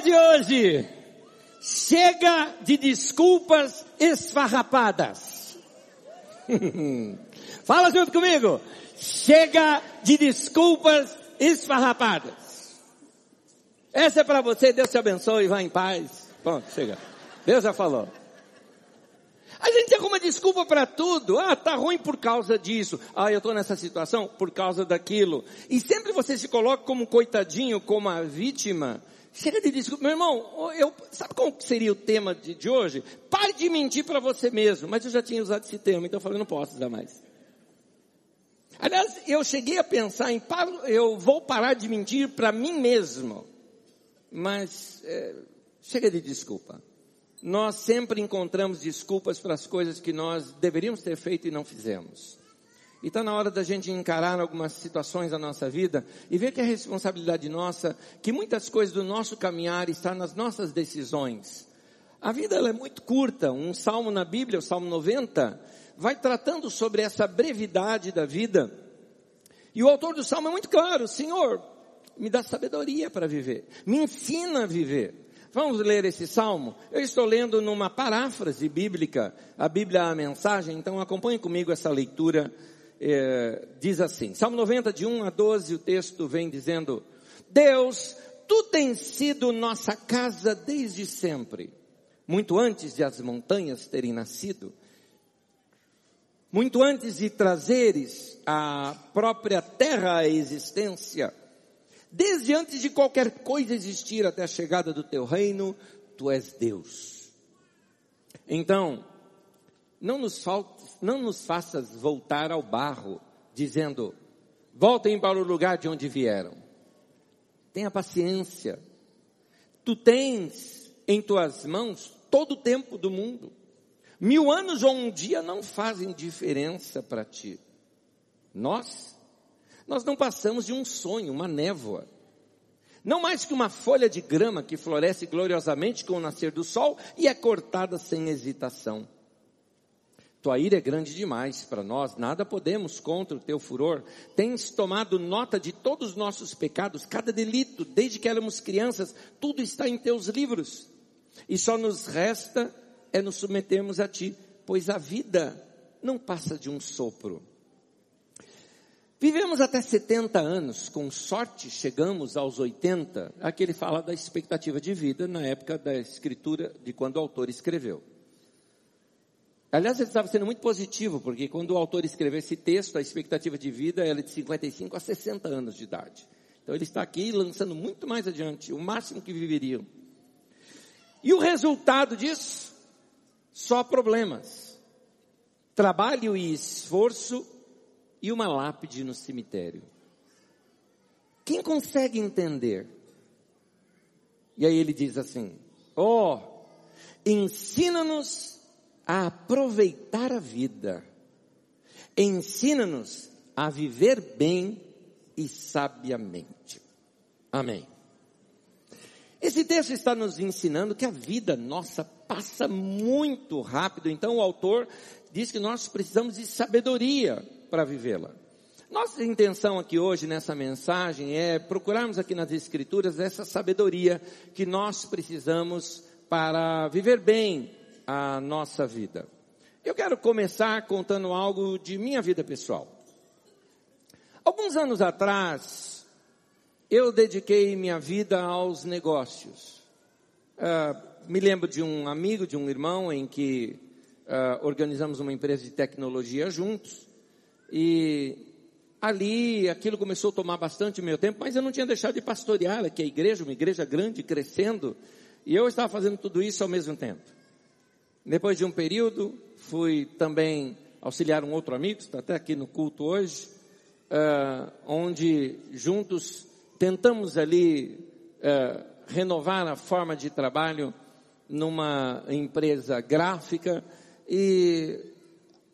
de hoje. Chega de desculpas esfarrapadas. Fala junto comigo. Chega de desculpas esfarrapadas. Essa é para você. Deus te abençoe e vá em paz. Pronto, chega. Deus já falou. A gente arruma desculpa para tudo. Ah, tá ruim por causa disso. Ah, eu tô nessa situação por causa daquilo. E sempre você se coloca como coitadinho, como a vítima. Chega de desculpa. Meu irmão, eu, sabe qual seria o tema de, de hoje? Pare de mentir para você mesmo. Mas eu já tinha usado esse termo, então eu falei, não posso usar mais. Aliás, eu cheguei a pensar em, eu vou parar de mentir para mim mesmo. Mas, é, chega de desculpa nós sempre encontramos desculpas para as coisas que nós deveríamos ter feito e não fizemos. E está na hora da gente encarar algumas situações da nossa vida e ver que é responsabilidade nossa, que muitas coisas do nosso caminhar estão nas nossas decisões. A vida ela é muito curta. Um salmo na Bíblia, o Salmo 90, vai tratando sobre essa brevidade da vida. E o autor do salmo é muito claro: Senhor, me dá sabedoria para viver, me ensina a viver. Vamos ler esse salmo? Eu estou lendo numa paráfrase bíblica, a Bíblia a mensagem, então acompanhe comigo essa leitura. É, diz assim, Salmo 90, de 1 a 12, o texto vem dizendo, Deus, tu tens sido nossa casa desde sempre, muito antes de as montanhas terem nascido, muito antes de trazeres a própria terra à existência, Desde antes de qualquer coisa existir até a chegada do teu reino, tu és Deus. Então, não nos, faltes, não nos faças voltar ao barro, dizendo, voltem para o lugar de onde vieram. Tenha paciência. Tu tens em tuas mãos todo o tempo do mundo. Mil anos ou um dia não fazem diferença para ti. Nós nós não passamos de um sonho, uma névoa. Não mais que uma folha de grama que floresce gloriosamente com o nascer do sol e é cortada sem hesitação. Tua ira é grande demais para nós, nada podemos contra o teu furor. Tens tomado nota de todos os nossos pecados, cada delito, desde que éramos crianças, tudo está em teus livros. E só nos resta é nos submetermos a ti, pois a vida não passa de um sopro. Vivemos até 70 anos, com sorte chegamos aos 80. Aqui ele fala da expectativa de vida na época da escritura, de quando o autor escreveu. Aliás, ele estava sendo muito positivo, porque quando o autor escreveu esse texto, a expectativa de vida era de 55 a 60 anos de idade. Então ele está aqui lançando muito mais adiante, o máximo que viveriam. E o resultado disso? Só problemas. Trabalho e esforço e uma lápide no cemitério. Quem consegue entender? E aí ele diz assim: oh, ensina-nos a aproveitar a vida, ensina-nos a viver bem e sabiamente. Amém. Esse texto está nos ensinando que a vida nossa passa muito rápido, então o autor diz que nós precisamos de sabedoria para vivê-la. Nossa intenção aqui hoje nessa mensagem é procurarmos aqui nas Escrituras essa sabedoria que nós precisamos para viver bem a nossa vida. Eu quero começar contando algo de minha vida pessoal. Alguns anos atrás, eu dediquei minha vida aos negócios. Uh, me lembro de um amigo, de um irmão, em que uh, organizamos uma empresa de tecnologia juntos. E ali aquilo começou a tomar bastante meu tempo, mas eu não tinha deixado de pastorear aqui a igreja, uma igreja grande, crescendo, e eu estava fazendo tudo isso ao mesmo tempo. Depois de um período, fui também auxiliar um outro amigo, está até aqui no culto hoje, uh, onde juntos tentamos ali uh, renovar a forma de trabalho numa empresa gráfica e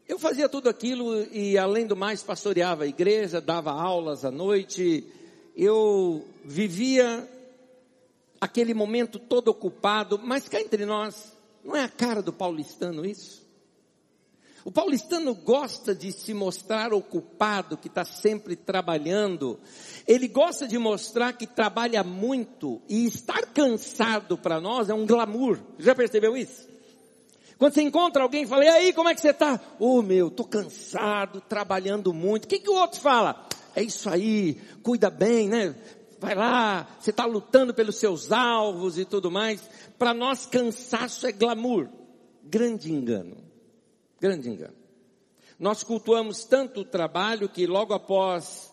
eu fazia tudo aquilo e, além do mais, pastoreava a igreja, dava aulas à noite. Eu vivia aquele momento todo ocupado, mas cá entre nós, não é a cara do paulistano isso? O paulistano gosta de se mostrar ocupado, que está sempre trabalhando. Ele gosta de mostrar que trabalha muito e estar cansado para nós é um glamour. Já percebeu isso? Quando você encontra alguém fala, e aí, como é que você está? Ô oh, meu, tô cansado, trabalhando muito. O que, que o outro fala? É isso aí, cuida bem, né? Vai lá, você está lutando pelos seus alvos e tudo mais. Para nós, cansaço é glamour. Grande engano. Grande engano. Nós cultuamos tanto o trabalho que logo após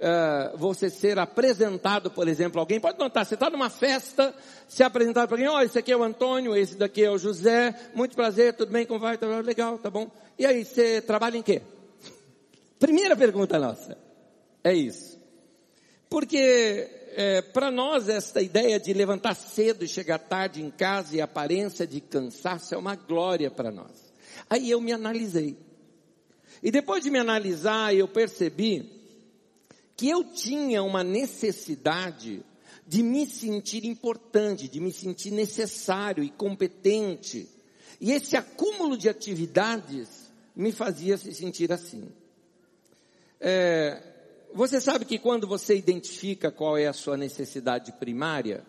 uh, você ser apresentado, por exemplo, alguém, pode notar, você está numa festa, se apresentar para alguém, ó, oh, esse aqui é o Antônio, esse daqui é o José, muito prazer, tudo bem, como vai? Tá legal, tá bom. E aí, você trabalha em quê? Primeira pergunta nossa. É isso. Porque é, para nós esta ideia de levantar cedo e chegar tarde em casa e aparência de cansaço é uma glória para nós. Aí eu me analisei. E depois de me analisar, eu percebi que eu tinha uma necessidade de me sentir importante, de me sentir necessário e competente. E esse acúmulo de atividades me fazia se sentir assim. É, você sabe que quando você identifica qual é a sua necessidade primária,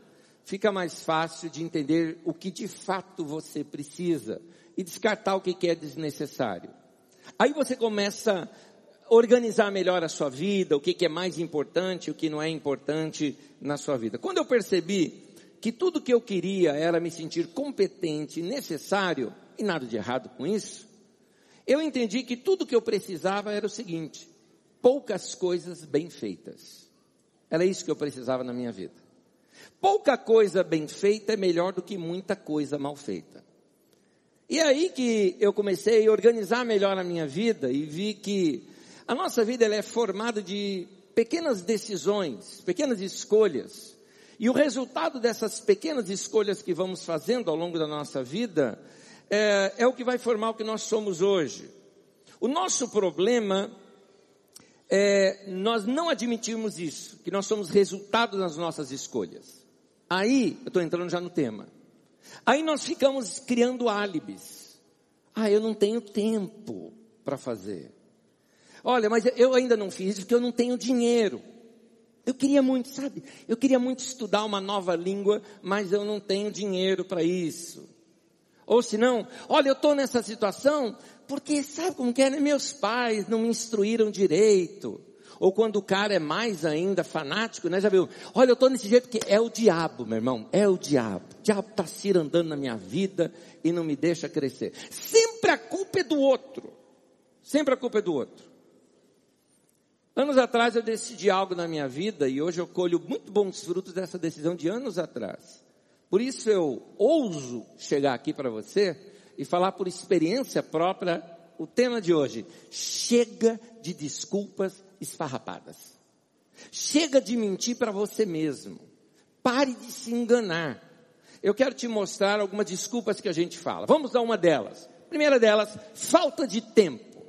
fica mais fácil de entender o que de fato você precisa e descartar o que é desnecessário. Aí você começa organizar melhor a sua vida, o que, que é mais importante, o que não é importante na sua vida. Quando eu percebi que tudo que eu queria era me sentir competente, necessário, e nada de errado com isso, eu entendi que tudo que eu precisava era o seguinte, poucas coisas bem feitas. Era isso que eu precisava na minha vida. Pouca coisa bem feita é melhor do que muita coisa mal feita. E é aí que eu comecei a organizar melhor a minha vida e vi que a nossa vida ela é formada de pequenas decisões, pequenas escolhas. E o resultado dessas pequenas escolhas que vamos fazendo ao longo da nossa vida é, é o que vai formar o que nós somos hoje. O nosso problema é nós não admitirmos isso, que nós somos resultado das nossas escolhas. Aí, eu estou entrando já no tema. Aí nós ficamos criando álibis. Ah, eu não tenho tempo para fazer. Olha, mas eu ainda não fiz porque eu não tenho dinheiro. Eu queria muito, sabe? Eu queria muito estudar uma nova língua, mas eu não tenho dinheiro para isso. Ou se não, olha, eu estou nessa situação porque sabe como que é? Né? Meus pais não me instruíram direito. Ou quando o cara é mais ainda fanático, né? Já viu? Olha, eu estou nesse jeito porque é o diabo, meu irmão. É o diabo. O diabo está se andando na minha vida e não me deixa crescer. Sempre a culpa é do outro. Sempre a culpa é do outro. Anos atrás eu decidi algo na minha vida e hoje eu colho muito bons frutos dessa decisão de anos atrás. Por isso eu ouso chegar aqui para você e falar por experiência própria o tema de hoje. Chega de desculpas esfarrapadas. Chega de mentir para você mesmo. Pare de se enganar. Eu quero te mostrar algumas desculpas que a gente fala. Vamos dar uma delas. Primeira delas, falta de tempo.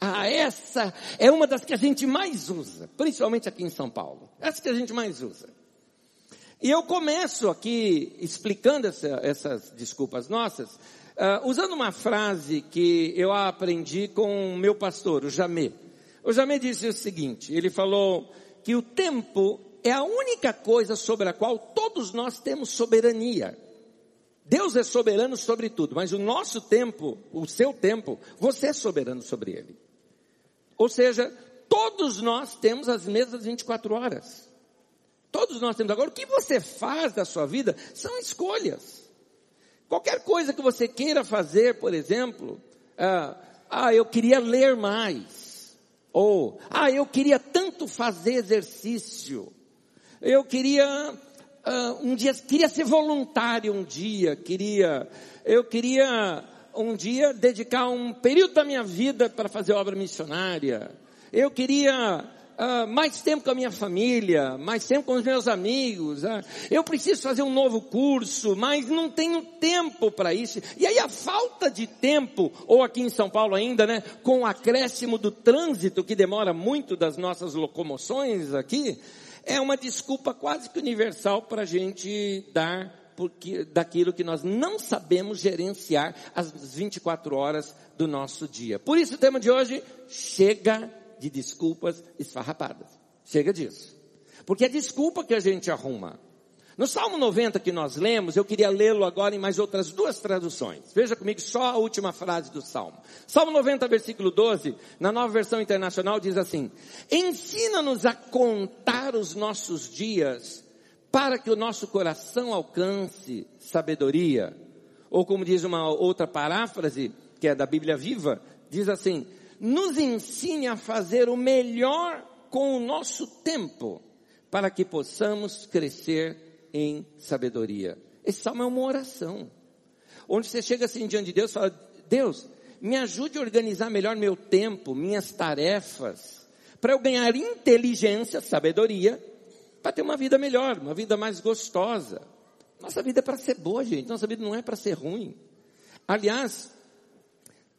Ah, essa é uma das que a gente mais usa, principalmente aqui em São Paulo. Essa que a gente mais usa. E eu começo aqui explicando essa, essas desculpas nossas, uh, usando uma frase que eu aprendi com o meu pastor, o Jamê. O Jamê disse o seguinte, ele falou que o tempo é a única coisa sobre a qual todos nós temos soberania. Deus é soberano sobre tudo, mas o nosso tempo, o seu tempo, você é soberano sobre ele. Ou seja, todos nós temos as mesmas 24 horas. Todos nós temos. Agora, o que você faz da sua vida são escolhas. Qualquer coisa que você queira fazer, por exemplo, ah, ah eu queria ler mais. Ou, ah, eu queria tanto fazer exercício. Eu queria, ah, um dia, queria ser voluntário um dia, queria, eu queria um dia dedicar um período da minha vida para fazer obra missionária. Eu queria uh, mais tempo com a minha família, mais tempo com os meus amigos. Uh, eu preciso fazer um novo curso, mas não tenho tempo para isso. E aí a falta de tempo, ou aqui em São Paulo ainda, né, com o acréscimo do trânsito que demora muito das nossas locomoções aqui, é uma desculpa quase que universal para a gente dar porque, daquilo que nós não sabemos gerenciar as 24 horas do nosso dia. Por isso o tema de hoje, chega de desculpas esfarrapadas. Chega disso. Porque é desculpa que a gente arruma. No Salmo 90 que nós lemos, eu queria lê-lo agora em mais outras duas traduções. Veja comigo só a última frase do Salmo. Salmo 90, versículo 12, na nova versão internacional diz assim: Ensina-nos a contar os nossos dias para que o nosso coração alcance sabedoria. Ou como diz uma outra paráfrase, que é da Bíblia Viva, diz assim: Nos ensine a fazer o melhor com o nosso tempo, para que possamos crescer em sabedoria. Esse salmo é uma oração. Onde você chega assim diante de Deus e fala, Deus, me ajude a organizar melhor meu tempo, minhas tarefas, para eu ganhar inteligência, sabedoria, para ter uma vida melhor, uma vida mais gostosa. Nossa vida é para ser boa, gente. Nossa vida não é para ser ruim. Aliás,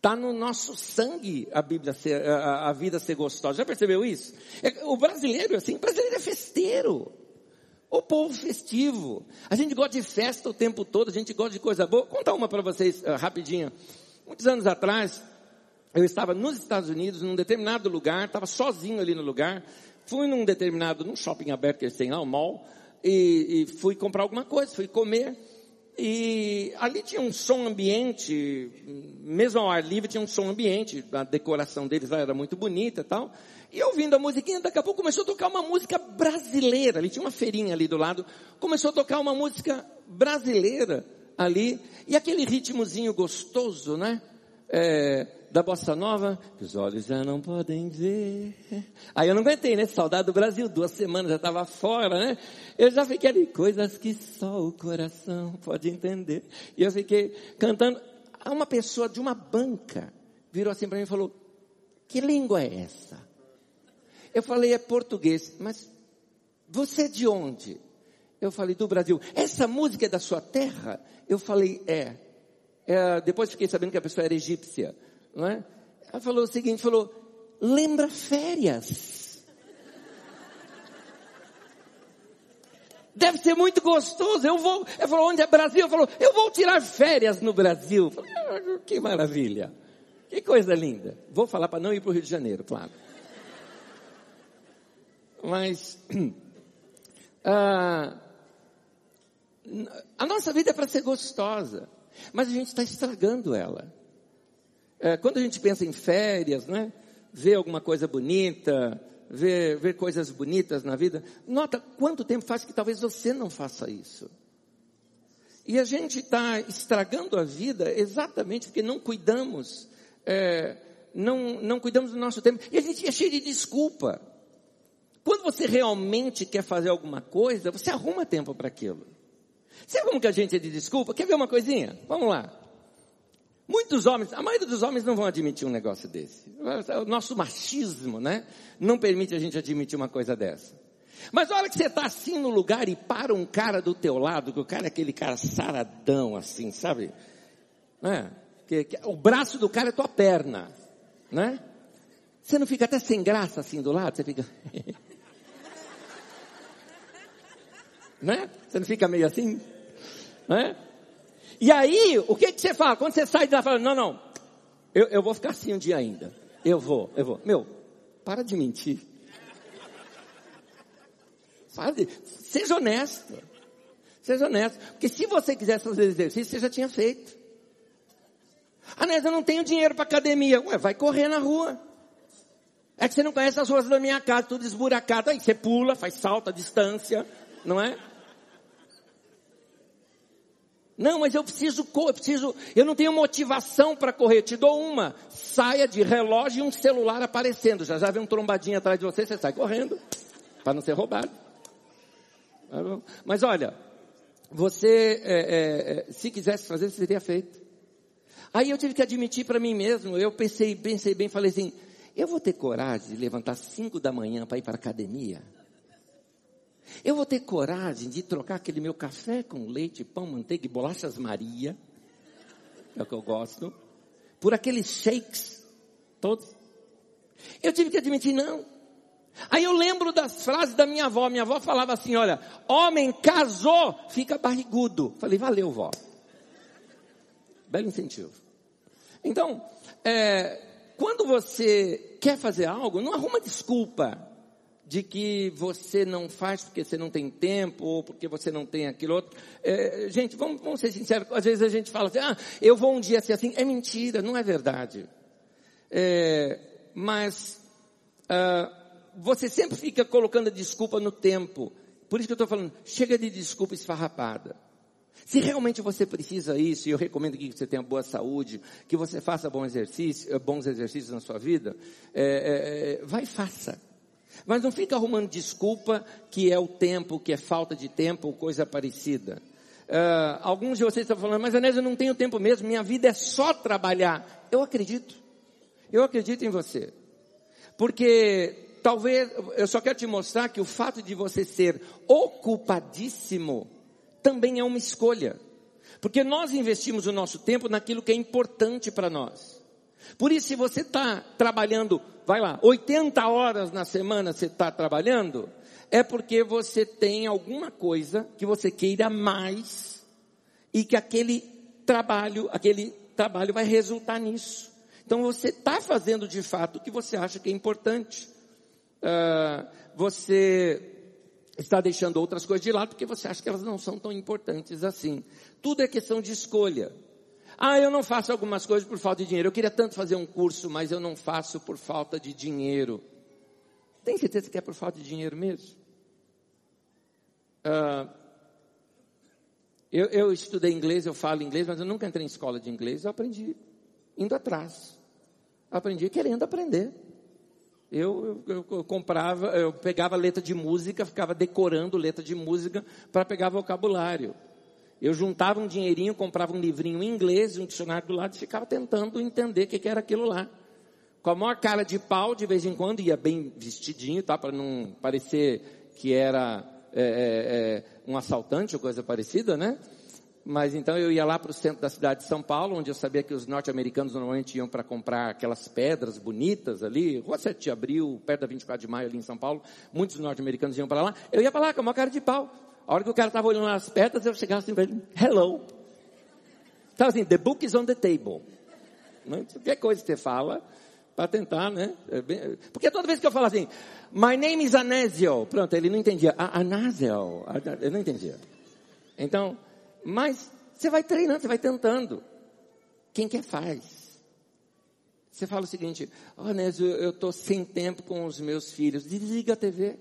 está no nosso sangue a Bíblia ser, a, a, vida ser gostosa. Já percebeu isso? É, o brasileiro, assim, o brasileiro é festeiro. O povo festivo. A gente gosta de festa o tempo todo, a gente gosta de coisa boa. Vou contar uma para vocês uh, rapidinho. Muitos anos atrás, eu estava nos Estados Unidos, num determinado lugar, estava sozinho ali no lugar. Fui num determinado, num shopping aberto que eles têm lá, um mall, e, e fui comprar alguma coisa, fui comer. E ali tinha um som ambiente, mesmo ao ar livre tinha um som ambiente, a decoração deles lá era muito bonita e tal. E ouvindo a musiquinha, daqui a pouco começou a tocar uma música brasileira. Ali tinha uma feirinha ali do lado. Começou a tocar uma música brasileira ali. E aquele ritmozinho gostoso, né? É, da bossa nova, que os olhos já não podem ver. Aí eu não aguentei, né? Saudade do Brasil, duas semanas já estava fora, né? Eu já fiquei ali, coisas que só o coração pode entender. E eu fiquei cantando. Uma pessoa de uma banca virou assim para mim e falou: Que língua é essa? Eu falei, é português, mas você é de onde? Eu falei, do Brasil. Essa música é da sua terra? Eu falei, é. é depois fiquei sabendo que a pessoa era egípcia, não é? Ela falou o seguinte, falou, lembra férias. Deve ser muito gostoso. Eu vou. Ela falou, onde é Brasil? Eu falou, eu vou tirar férias no Brasil. Falei, ah, que maravilha. Que coisa linda. Vou falar para não ir para o Rio de Janeiro, claro. Mas a, a nossa vida é para ser gostosa, mas a gente está estragando ela. É, quando a gente pensa em férias, né? Ver alguma coisa bonita, ver, ver coisas bonitas na vida, nota quanto tempo faz que talvez você não faça isso. E a gente está estragando a vida exatamente porque não cuidamos, é, não, não cuidamos do nosso tempo. E a gente é cheio de desculpa. Quando você realmente quer fazer alguma coisa, você arruma tempo para aquilo. Sabe como que a gente é de desculpa? Quer ver uma coisinha? Vamos lá. Muitos homens, a maioria dos homens não vão admitir um negócio desse. O nosso machismo, né? Não permite a gente admitir uma coisa dessa. Mas a hora que você está assim no lugar e para um cara do teu lado, que o cara é aquele cara saradão assim, sabe? Né? Que, que, o braço do cara é tua perna, né? Você não fica até sem graça assim do lado? Você fica... né? Você não fica meio assim? Né? E aí, o que, que você fala? Quando você sai de lá, fala, não, não, eu, eu vou ficar assim um dia ainda. Eu vou, eu vou. Meu, para de mentir. Sabe? Seja honesto. Seja honesto. Porque se você quisesse fazer exercício, você já tinha feito. Ah, mas eu não tenho dinheiro para academia. Ué, vai correr na rua. É que você não conhece as ruas da minha casa, tudo esburacado. Aí você pula, faz salto à distância, não é? Não, mas eu preciso, eu preciso, eu não tenho motivação para correr. Te dou uma saia de relógio e um celular aparecendo. Já já vem um trombadinho atrás de você, você sai correndo para não ser roubado. Tá mas olha, você, é, é, é, se quisesse fazer, você teria feito. Aí eu tive que admitir para mim mesmo. Eu pensei, pensei bem, falei assim: eu vou ter coragem de levantar cinco da manhã para ir para a academia? Eu vou ter coragem de trocar aquele meu café com leite, pão, manteiga e bolachas Maria, é o que eu gosto, por aqueles shakes todos? Eu tive que admitir, não. Aí eu lembro das frases da minha avó. Minha avó falava assim: olha, homem casou, fica barrigudo. Falei, valeu, vó. Belo incentivo. Então, é, quando você quer fazer algo, não arruma desculpa de que você não faz porque você não tem tempo ou porque você não tem aquilo outro. É, gente, vamos, vamos, ser sinceros, às vezes a gente fala assim, ah, eu vou um dia ser assim. É mentira, não é verdade. É, mas ah, você sempre fica colocando a desculpa no tempo. Por isso que eu estou falando, chega de desculpa esfarrapada. Se realmente você precisa isso, e eu recomendo que você tenha boa saúde, que você faça bom exercício, bons exercícios na sua vida, é, é, é vai faça. Mas não fica arrumando desculpa que é o tempo, que é falta de tempo ou coisa parecida. Uh, alguns de vocês estão falando, mas Anésio, eu não tenho tempo mesmo, minha vida é só trabalhar. Eu acredito. Eu acredito em você. Porque talvez, eu só quero te mostrar que o fato de você ser ocupadíssimo também é uma escolha. Porque nós investimos o nosso tempo naquilo que é importante para nós. Por isso, se você está trabalhando, vai lá, 80 horas na semana você está trabalhando, é porque você tem alguma coisa que você queira mais e que aquele trabalho, aquele trabalho vai resultar nisso. Então você está fazendo de fato o que você acha que é importante. Uh, você está deixando outras coisas de lado porque você acha que elas não são tão importantes assim. Tudo é questão de escolha. Ah, eu não faço algumas coisas por falta de dinheiro. Eu queria tanto fazer um curso, mas eu não faço por falta de dinheiro. Tem certeza que é por falta de dinheiro mesmo? Uh, eu, eu, estudei inglês, eu falo inglês, mas eu nunca entrei em escola de inglês. Eu aprendi indo atrás. Aprendi querendo aprender. Eu, eu, eu, comprava, eu pegava letra de música, ficava decorando letra de música para pegar vocabulário. Eu juntava um dinheirinho, comprava um livrinho em inglês, um dicionário do lado e ficava tentando entender o que, que era aquilo lá. Com a maior cara de pau, de vez em quando, ia bem vestidinho, tá? Para não parecer que era é, é, é, um assaltante ou coisa parecida, né? Mas então eu ia lá para o centro da cidade de São Paulo, onde eu sabia que os norte-americanos normalmente iam para comprar aquelas pedras bonitas ali, Rua 7 de Abril, perto da 24 de Maio ali em São Paulo. Muitos norte-americanos iam para lá. Eu ia para lá com uma cara de pau. A hora que o cara estava olhando as pedras, eu chegava assim para ele, hello. Estava assim, the book is on the table. Né? Qualquer coisa que você fala, para tentar, né? É bem... Porque toda vez que eu falo assim, my name is Anésio, pronto, ele não entendia. Anésio, ele não entendia. Então, mas você vai treinando, você vai tentando. Quem quer faz. Você fala o seguinte, oh, Nésio, eu estou sem tempo com os meus filhos. Desliga a TV.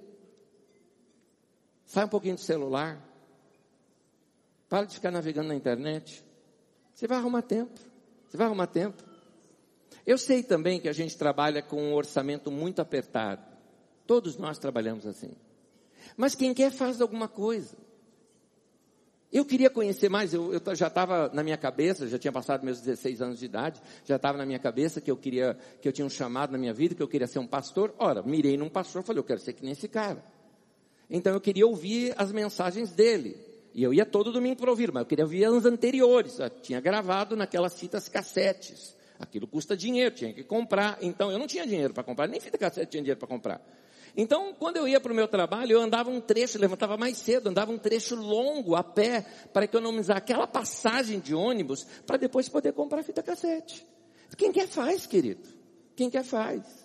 Sai um pouquinho do celular. Para de ficar navegando na internet. Você vai arrumar tempo. Você vai arrumar tempo. Eu sei também que a gente trabalha com um orçamento muito apertado. Todos nós trabalhamos assim. Mas quem quer faz alguma coisa. Eu queria conhecer mais, eu, eu já estava na minha cabeça, já tinha passado meus 16 anos de idade, já estava na minha cabeça que eu queria, que eu tinha um chamado na minha vida, que eu queria ser um pastor. Ora, mirei num pastor, falei, eu quero ser que nem esse cara. Então eu queria ouvir as mensagens dele. E eu ia todo domingo para ouvir, mas eu queria ouvir as anteriores. Eu tinha gravado naquelas fitas cassetes. Aquilo custa dinheiro, tinha que comprar. Então eu não tinha dinheiro para comprar, nem fita cassete tinha dinheiro para comprar. Então, quando eu ia para o meu trabalho, eu andava um trecho, levantava mais cedo, andava um trecho longo a pé, para economizar aquela passagem de ônibus, para depois poder comprar fita cassete. Quem quer faz, querido. Quem quer faz.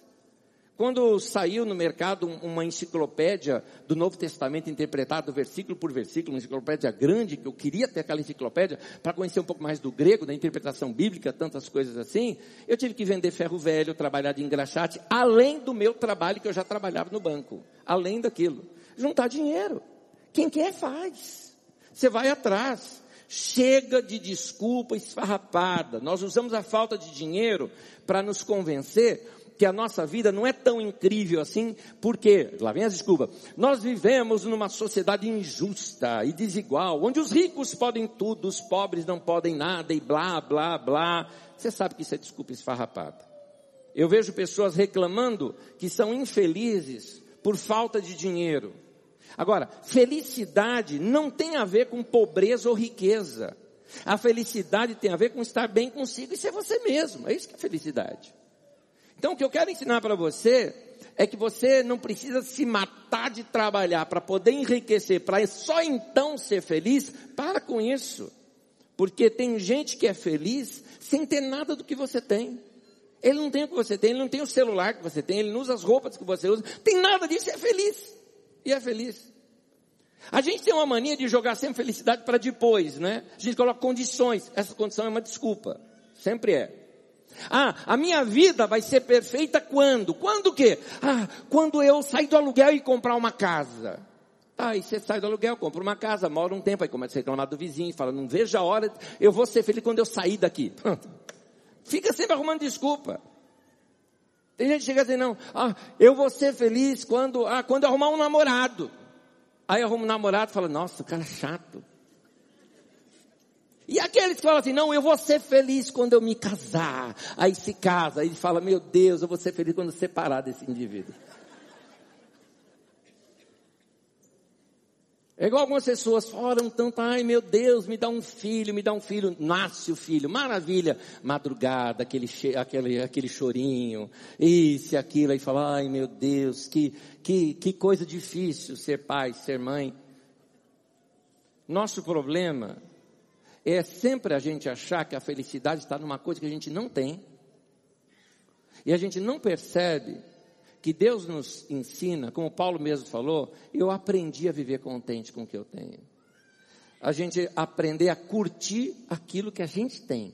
Quando saiu no mercado uma enciclopédia do Novo Testamento interpretado versículo por versículo, uma enciclopédia grande, que eu queria ter aquela enciclopédia para conhecer um pouco mais do grego, da interpretação bíblica, tantas coisas assim, eu tive que vender ferro velho, trabalhar de engraxate, além do meu trabalho que eu já trabalhava no banco, além daquilo. Juntar dinheiro. Quem quer faz. Você vai atrás. Chega de desculpa esfarrapada. Nós usamos a falta de dinheiro para nos convencer que a nossa vida não é tão incrível assim, porque, lá vem as desculpas, nós vivemos numa sociedade injusta e desigual, onde os ricos podem tudo, os pobres não podem nada e blá, blá, blá. Você sabe que isso é desculpa esfarrapada. Eu vejo pessoas reclamando que são infelizes por falta de dinheiro. Agora, felicidade não tem a ver com pobreza ou riqueza. A felicidade tem a ver com estar bem consigo e ser você mesmo. É isso que é felicidade. Então, o que eu quero ensinar para você é que você não precisa se matar de trabalhar para poder enriquecer, para só então ser feliz. Para com isso. Porque tem gente que é feliz sem ter nada do que você tem. Ele não tem o que você tem, ele não tem o celular que você tem, ele não usa as roupas que você usa, tem nada disso e é feliz. E é feliz. A gente tem uma mania de jogar sempre felicidade para depois, né? A gente coloca condições. Essa condição é uma desculpa. Sempre é. Ah, a minha vida vai ser perfeita quando? Quando o quê? Ah, quando eu sair do aluguel e comprar uma casa. Tá, aí você sai do aluguel, compra uma casa, mora um tempo, aí começa a reclamar do vizinho, fala, não vejo a hora, eu vou ser feliz quando eu sair daqui. Fica sempre arrumando desculpa. Tem gente que chega assim, não, ah, eu vou ser feliz quando, ah, quando eu arrumar um namorado. Aí arruma um namorado e fala, nossa, o cara é chato. E aqueles que falam assim, não, eu vou ser feliz quando eu me casar. Aí se casa, aí fala, meu Deus, eu vou ser feliz quando separar desse indivíduo. É igual algumas pessoas falam tanto, ai meu Deus, me dá um filho, me dá um filho, nasce o filho, maravilha, madrugada, aquele, aquele, aquele chorinho, isso e aquilo, aí fala, ai meu Deus, que, que, que coisa difícil ser pai, ser mãe. Nosso problema é sempre a gente achar que a felicidade está numa coisa que a gente não tem, e a gente não percebe que Deus nos ensina, como Paulo mesmo falou, eu aprendi a viver contente com o que eu tenho. A gente aprender a curtir aquilo que a gente tem.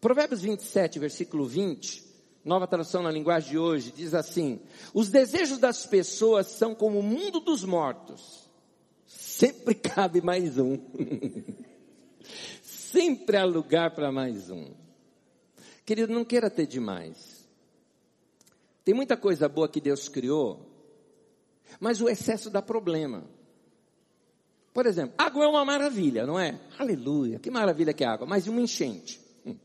Provérbios 27, versículo 20, nova tradução na linguagem de hoje, diz assim: Os desejos das pessoas são como o mundo dos mortos. Sempre cabe mais um. Sempre há lugar para mais um. Querido, não queira ter demais. Tem muita coisa boa que Deus criou, mas o excesso dá problema. Por exemplo, água é uma maravilha, não é? Aleluia, que maravilha que é água, mas uma enchente hum,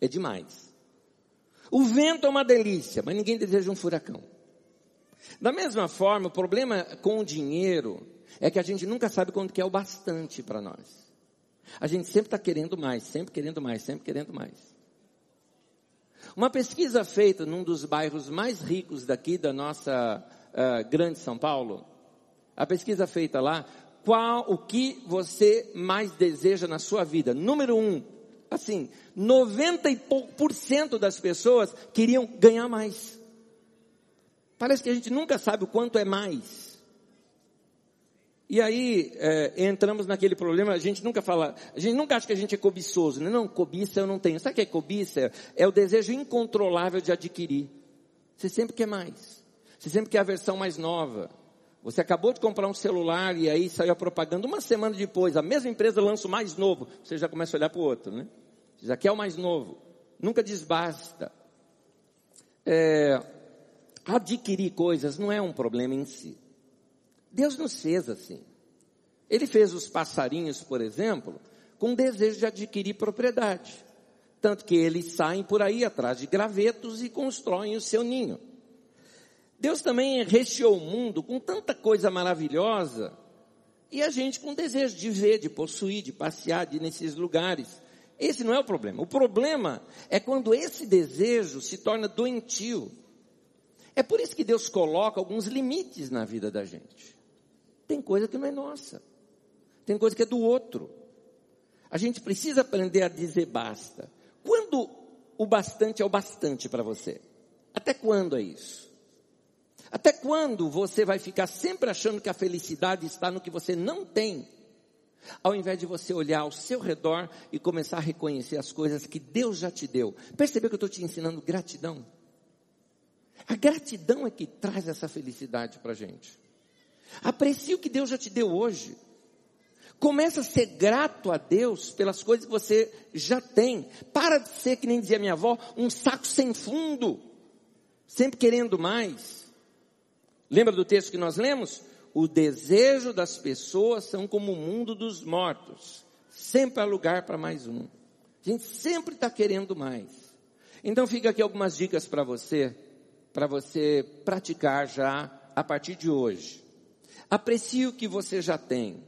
é demais. O vento é uma delícia, mas ninguém deseja um furacão. Da mesma forma, o problema com o dinheiro é que a gente nunca sabe quando que é o bastante para nós. A gente sempre está querendo mais, sempre querendo mais, sempre querendo mais. Uma pesquisa feita num dos bairros mais ricos daqui da nossa uh, grande São Paulo, a pesquisa feita lá, qual o que você mais deseja na sua vida? Número um, assim, 90 e pouco por cento das pessoas queriam ganhar mais. Parece que a gente nunca sabe o quanto é mais. E aí é, entramos naquele problema, a gente nunca fala, a gente nunca acha que a gente é cobiçoso, né? não, cobiça eu não tenho. Sabe o que é cobiça? É o desejo incontrolável de adquirir. Você sempre quer mais. Você sempre quer a versão mais nova. Você acabou de comprar um celular e aí saiu a propaganda. Uma semana depois, a mesma empresa lança o mais novo. Você já começa a olhar para o outro, né? Você já quer o mais novo. Nunca desbasta. É, adquirir coisas não é um problema em si. Deus nos fez assim. Ele fez os passarinhos, por exemplo, com desejo de adquirir propriedade. Tanto que eles saem por aí atrás de gravetos e constroem o seu ninho. Deus também recheou o mundo com tanta coisa maravilhosa e a gente com desejo de ver, de possuir, de passear, de ir nesses lugares. Esse não é o problema. O problema é quando esse desejo se torna doentio. É por isso que Deus coloca alguns limites na vida da gente. Tem coisa que não é nossa. Tem coisa que é do outro. A gente precisa aprender a dizer basta. Quando o bastante é o bastante para você? Até quando é isso? Até quando você vai ficar sempre achando que a felicidade está no que você não tem? Ao invés de você olhar ao seu redor e começar a reconhecer as coisas que Deus já te deu. Percebeu que eu estou te ensinando gratidão? A gratidão é que traz essa felicidade para a gente. Aprecie o que Deus já te deu hoje. Começa a ser grato a Deus pelas coisas que você já tem. Para de ser, que nem dizia minha avó, um saco sem fundo. Sempre querendo mais. Lembra do texto que nós lemos? O desejo das pessoas são como o mundo dos mortos. Sempre há lugar para mais um. A gente sempre está querendo mais. Então fica aqui algumas dicas para você, para você praticar já a partir de hoje. Aprecie o que você já tem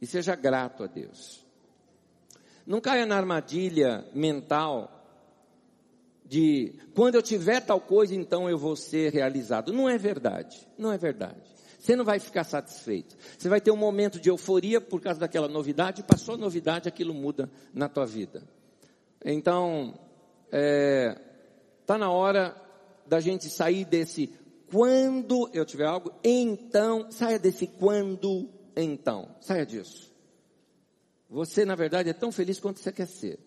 e seja grato a Deus. Não caia na armadilha mental de quando eu tiver tal coisa, então eu vou ser realizado. Não é verdade. Não é verdade. Você não vai ficar satisfeito. Você vai ter um momento de euforia por causa daquela novidade, passou a novidade, aquilo muda na tua vida. Então, é, Está na hora da gente sair desse quando eu tiver algo, então, saia desse quando, então, saia disso. Você, na verdade, é tão feliz quanto você quer ser.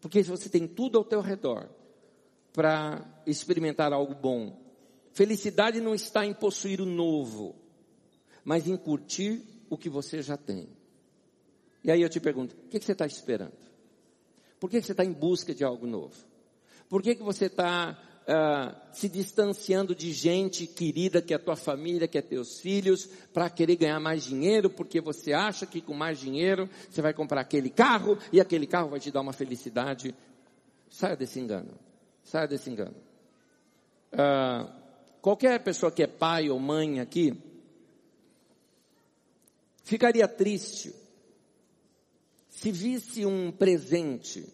Porque você tem tudo ao teu redor para experimentar algo bom. Felicidade não está em possuir o novo, mas em curtir o que você já tem. E aí eu te pergunto, o que, você está esperando? Por que, você está em busca de algo novo? Por que, que você está uh, se distanciando de gente querida, que é tua família, que é teus filhos, para querer ganhar mais dinheiro, porque você acha que com mais dinheiro você vai comprar aquele carro e aquele carro vai te dar uma felicidade. Saia desse engano. Saia desse engano. Uh, qualquer pessoa que é pai ou mãe aqui, ficaria triste se visse um presente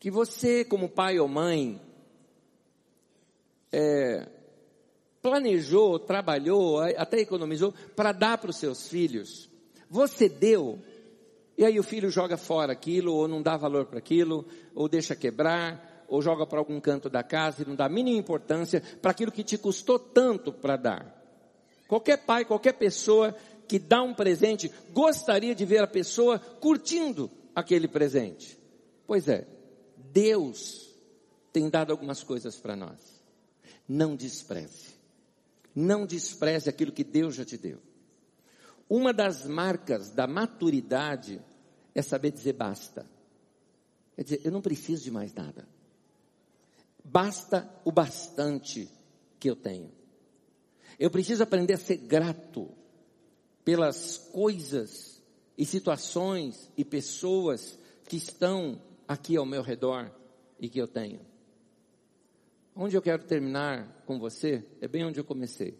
que você, como pai ou mãe, é, planejou, trabalhou, até economizou para dar para os seus filhos. Você deu, e aí o filho joga fora aquilo, ou não dá valor para aquilo, ou deixa quebrar, ou joga para algum canto da casa e não dá a mínima importância para aquilo que te custou tanto para dar. Qualquer pai, qualquer pessoa que dá um presente gostaria de ver a pessoa curtindo aquele presente. Pois é, Deus tem dado algumas coisas para nós não despreze. Não despreze aquilo que Deus já te deu. Uma das marcas da maturidade é saber dizer basta. Quer dizer, eu não preciso de mais nada. Basta o bastante que eu tenho. Eu preciso aprender a ser grato pelas coisas e situações e pessoas que estão aqui ao meu redor e que eu tenho. Onde eu quero terminar com você é bem onde eu comecei.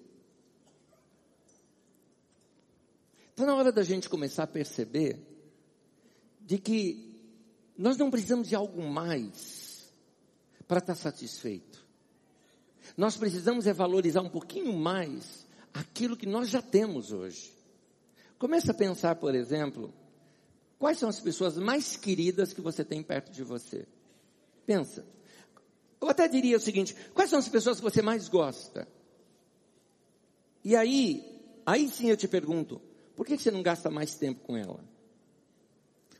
Está na hora da gente começar a perceber de que nós não precisamos de algo mais para estar satisfeito. Nós precisamos é valorizar um pouquinho mais aquilo que nós já temos hoje. Comece a pensar, por exemplo, quais são as pessoas mais queridas que você tem perto de você. Pensa. Eu até diria o seguinte: quais são as pessoas que você mais gosta? E aí, aí sim eu te pergunto: por que você não gasta mais tempo com ela?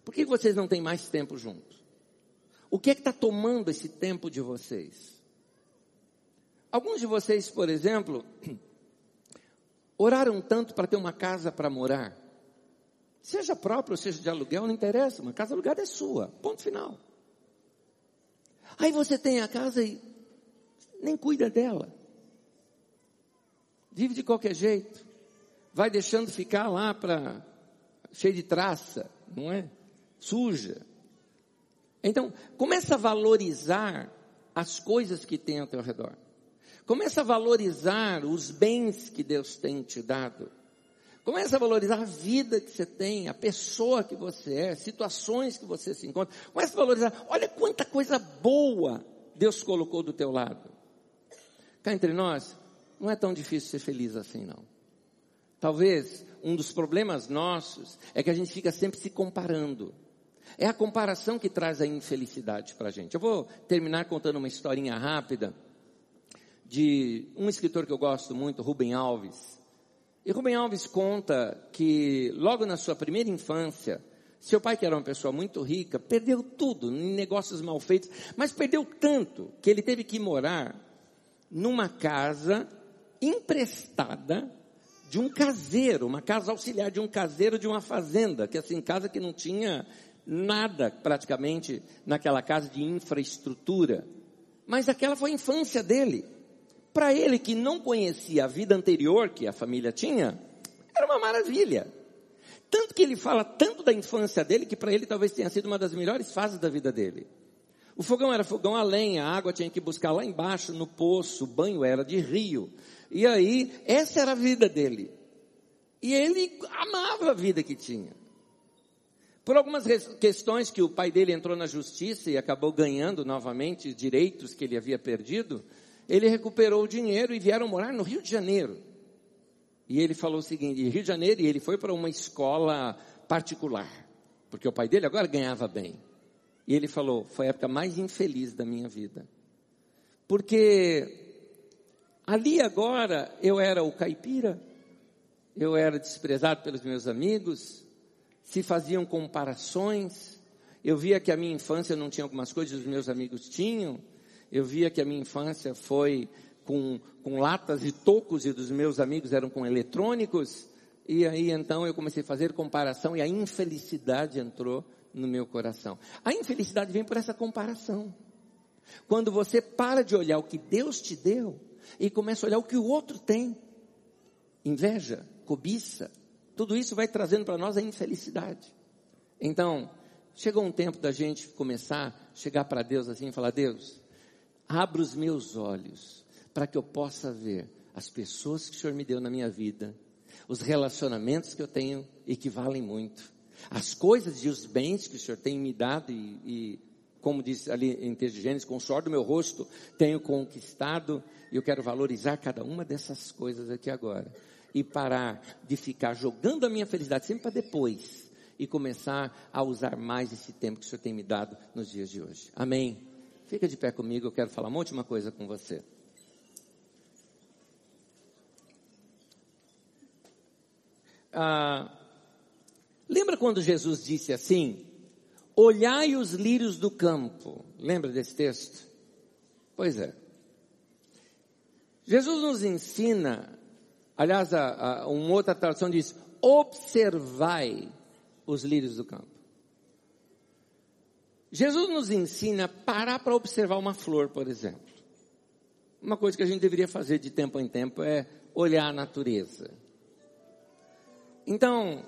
Por que vocês não têm mais tempo juntos? O que é que está tomando esse tempo de vocês? Alguns de vocês, por exemplo, oraram tanto para ter uma casa para morar. Seja própria ou seja de aluguel, não interessa. Uma casa alugada é sua. Ponto final. Aí você tem a casa e nem cuida dela. Vive de qualquer jeito. Vai deixando ficar lá para cheio de traça, não é? Suja. Então, começa a valorizar as coisas que tem ao teu redor. Começa a valorizar os bens que Deus tem te dado. Comece a valorizar a vida que você tem, a pessoa que você é, situações que você se encontra. Comece a valorizar. Olha quanta coisa boa Deus colocou do teu lado. Cá entre nós, não é tão difícil ser feliz assim, não. Talvez um dos problemas nossos é que a gente fica sempre se comparando. É a comparação que traz a infelicidade para a gente. Eu vou terminar contando uma historinha rápida de um escritor que eu gosto muito, Rubem Alves. E Rubem Alves conta que logo na sua primeira infância, seu pai, que era uma pessoa muito rica, perdeu tudo em negócios mal feitos, mas perdeu tanto que ele teve que morar numa casa emprestada de um caseiro, uma casa auxiliar de um caseiro de uma fazenda, que assim, casa que não tinha nada praticamente naquela casa de infraestrutura. Mas aquela foi a infância dele. Para ele que não conhecia a vida anterior que a família tinha, era uma maravilha. Tanto que ele fala tanto da infância dele que para ele talvez tenha sido uma das melhores fases da vida dele. O fogão era fogão a lenha, a água tinha que buscar lá embaixo no poço, o banho era de rio. E aí, essa era a vida dele. E ele amava a vida que tinha. Por algumas questões que o pai dele entrou na justiça e acabou ganhando novamente direitos que ele havia perdido, ele recuperou o dinheiro e vieram morar no Rio de Janeiro. E ele falou o seguinte, Rio de Janeiro, e ele foi para uma escola particular, porque o pai dele agora ganhava bem. E ele falou, foi a época mais infeliz da minha vida. Porque ali agora eu era o caipira, eu era desprezado pelos meus amigos, se faziam comparações, eu via que a minha infância não tinha algumas coisas que os meus amigos tinham, eu via que a minha infância foi com, com latas e tocos e dos meus amigos eram com eletrônicos, e aí então eu comecei a fazer comparação e a infelicidade entrou no meu coração. A infelicidade vem por essa comparação. Quando você para de olhar o que Deus te deu e começa a olhar o que o outro tem. Inveja, cobiça, tudo isso vai trazendo para nós a infelicidade. Então, chegou um tempo da gente começar chegar para Deus assim e falar: Deus, abra os meus olhos para que eu possa ver as pessoas que o Senhor me deu na minha vida, os relacionamentos que eu tenho e que valem muito, as coisas e os bens que o Senhor tem me dado e, e como diz ali em texto de Gênesis, com o suor do meu rosto tenho conquistado e eu quero valorizar cada uma dessas coisas aqui agora e parar de ficar jogando a minha felicidade sempre para depois e começar a usar mais esse tempo que o Senhor tem me dado nos dias de hoje. Amém. Fica de pé comigo, eu quero falar uma última coisa com você. Ah, lembra quando Jesus disse assim: Olhai os lírios do campo. Lembra desse texto? Pois é. Jesus nos ensina, aliás, a, a, uma outra tradução diz: observai os lírios do campo. Jesus nos ensina a parar para observar uma flor, por exemplo. Uma coisa que a gente deveria fazer de tempo em tempo é olhar a natureza. Então,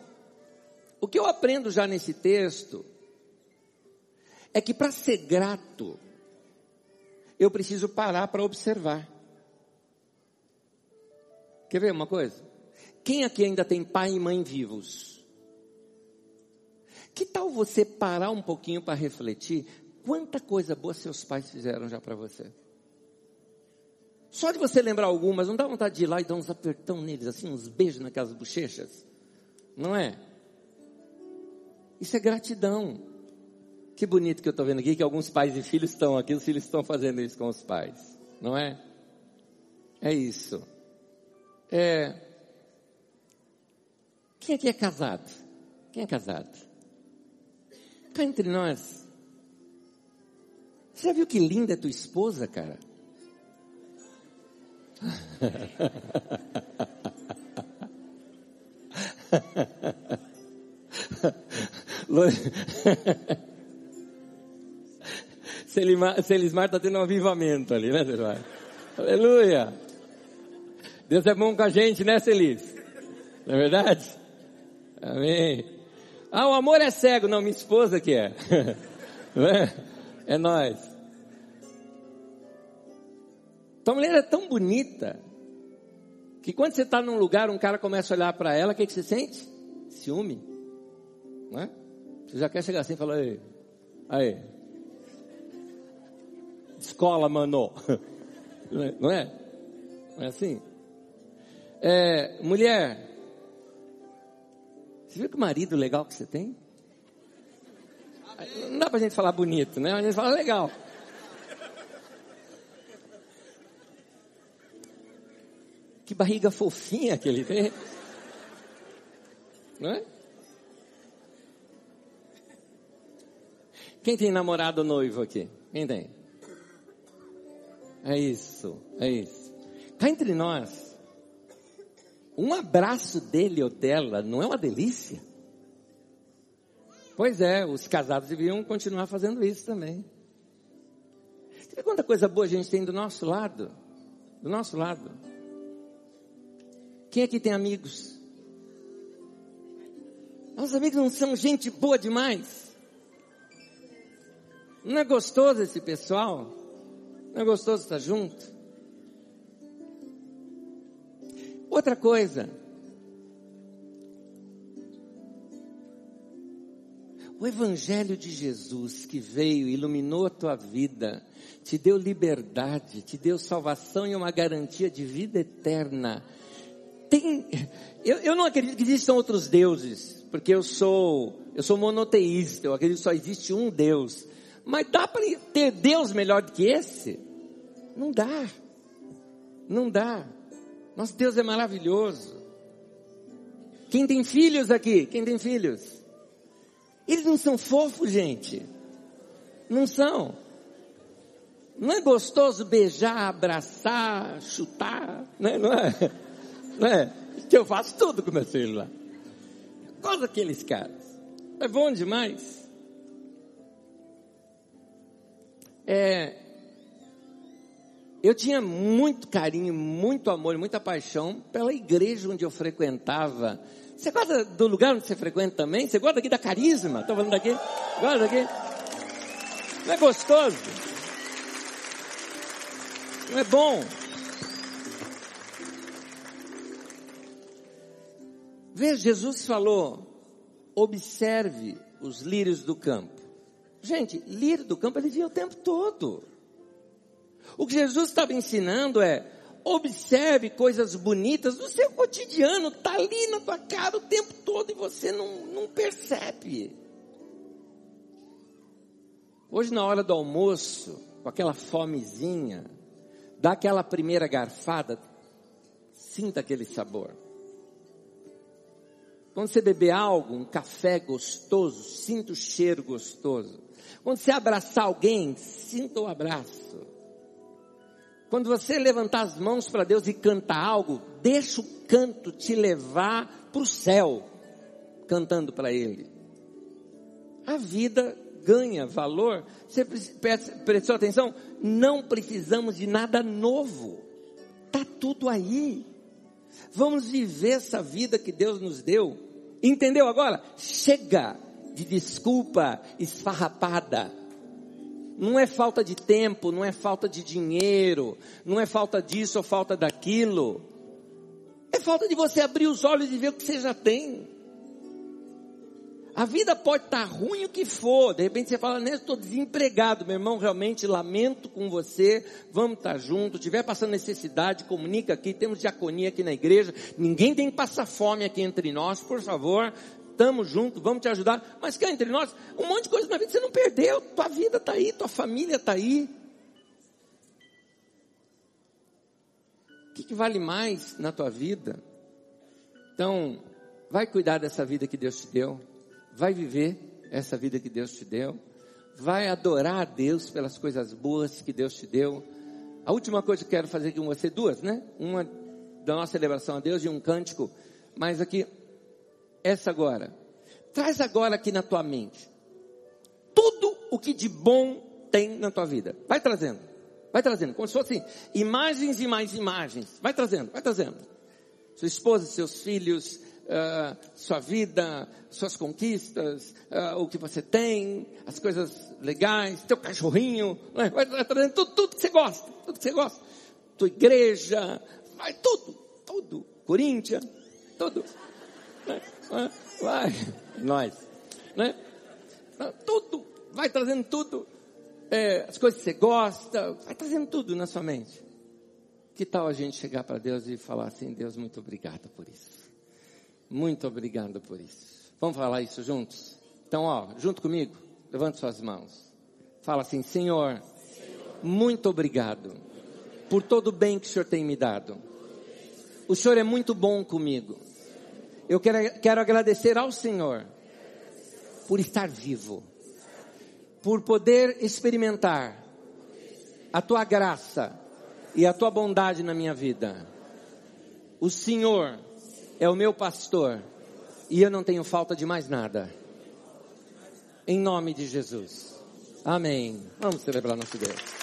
o que eu aprendo já nesse texto é que para ser grato, eu preciso parar para observar. Quer ver uma coisa? Quem aqui ainda tem pai e mãe vivos? Que tal você parar um pouquinho para refletir quanta coisa boa seus pais fizeram já para você? Só de você lembrar algumas, não dá vontade de ir lá e dar uns apertão neles, assim, uns beijos naquelas bochechas? Não é? Isso é gratidão. Que bonito que eu estou vendo aqui, que alguns pais e filhos estão aqui, os filhos estão fazendo isso com os pais. Não é? É isso. É. Quem aqui é casado? Quem é casado? Cá entre nós. Você já viu que linda é tua esposa, cara? Selimar, Selismar está tendo um avivamento ali, né, Selismar? Aleluia! Deus é bom com a gente, né, Celis? Não é verdade? Amém. Ah, o amor é cego. Não, minha esposa que é. é? É nós. Tua mulher é tão bonita que quando você está num lugar, um cara começa a olhar para ela, o que, que você sente? Ciúme. Não é? Você já quer chegar assim e falar, aí, aí. Escola, mano. Não é? Não é assim? É, mulher, você viu que marido legal que você tem? Não dá pra gente falar bonito, né? A gente fala legal. Que barriga fofinha que ele tem. Não é? Quem tem namorado noivo aqui? Quem tem? É isso, é isso. Cá entre nós, um abraço dele ou dela não é uma delícia? Pois é, os casados deviam continuar fazendo isso também. Você quanta coisa boa a gente tem do nosso lado? Do nosso lado. Quem aqui tem amigos? Nossos amigos não são gente boa demais? Não é gostoso esse pessoal? Não é gostoso estar junto? Outra coisa. O Evangelho de Jesus que veio, iluminou a tua vida, te deu liberdade, te deu salvação e uma garantia de vida eterna tem, eu, eu não acredito que existam outros deuses, porque eu sou, eu sou monoteísta, eu acredito que só existe um Deus. Mas dá para ter Deus melhor do que esse? Não dá. Não dá. Nosso Deus é maravilhoso. Quem tem filhos aqui? Quem tem filhos? Eles não são fofos, gente. Não são. Não é gostoso beijar, abraçar, chutar, né? não é? Não é? Que eu faço tudo com meu filho lá. Gosto daqueles caras. É bom demais. É, eu tinha muito carinho, muito amor, muita paixão pela igreja onde eu frequentava. Você gosta do lugar onde você frequenta também? Você gosta aqui da carisma? Estou falando daqui? Gosta daqui? Não é gostoso? Não é bom? Veja, Jesus falou, observe os lírios do campo. Gente, lírio do campo ele via o tempo todo. O que Jesus estava ensinando é, observe coisas bonitas do seu cotidiano, está ali na tua cara o tempo todo e você não, não percebe. Hoje na hora do almoço, com aquela fomezinha, dá aquela primeira garfada, sinta aquele sabor. Quando você beber algo, um café gostoso, sinta o cheiro gostoso. Quando você abraçar alguém, sinta o abraço. Quando você levantar as mãos para Deus e cantar algo, deixa o canto te levar para o céu, cantando para Ele. A vida ganha valor. Você prestou atenção? Não precisamos de nada novo. Está tudo aí. Vamos viver essa vida que Deus nos deu. Entendeu agora? Chega de desculpa esfarrapada. Não é falta de tempo, não é falta de dinheiro, não é falta disso ou falta daquilo. É falta de você abrir os olhos e ver o que você já tem. A vida pode estar ruim o que for. De repente você fala, né, estou desempregado, meu irmão, realmente lamento com você. Vamos estar juntos. Tiver passando necessidade, comunica aqui. Temos diaconia aqui na igreja. Ninguém tem que passar fome aqui entre nós, por favor. Estamos juntos, vamos te ajudar. Mas cá entre nós, um monte de coisa na vida você não perdeu. Tua vida está aí, tua família está aí. O que, que vale mais na tua vida? Então, vai cuidar dessa vida que Deus te deu vai viver essa vida que Deus te deu, vai adorar a Deus pelas coisas boas que Deus te deu. A última coisa que quero fazer com você, duas, né? Uma da nossa celebração a Deus e um cântico, mas aqui, essa agora. Traz agora aqui na tua mente tudo o que de bom tem na tua vida. Vai trazendo, vai trazendo, como se fossem imagens e mais imagens. Vai trazendo, vai trazendo. Sua esposa, seus filhos, uh, sua vida, suas conquistas, uh, o que você tem, as coisas legais, teu cachorrinho, né? vai, vai trazendo tudo, tudo que você gosta, tudo que você gosta. Tua igreja, vai tudo, tudo. Corinthians, tudo. Né? Vai, nós, né? Tudo, vai trazendo tudo. É, as coisas que você gosta, vai trazendo tudo na sua mente. Que tal a gente chegar para Deus e falar assim, Deus, muito obrigado por isso. Muito obrigado por isso. Vamos falar isso juntos? Então, ó, junto comigo, levante suas mãos. Fala assim, Senhor, muito obrigado por todo o bem que o Senhor tem me dado. O Senhor é muito bom comigo. Eu quero, quero agradecer ao Senhor por estar vivo, por poder experimentar a tua graça e a tua bondade na minha vida. O Senhor é o meu pastor e eu não tenho falta de mais nada. Em nome de Jesus. Amém. Vamos celebrar nosso Deus.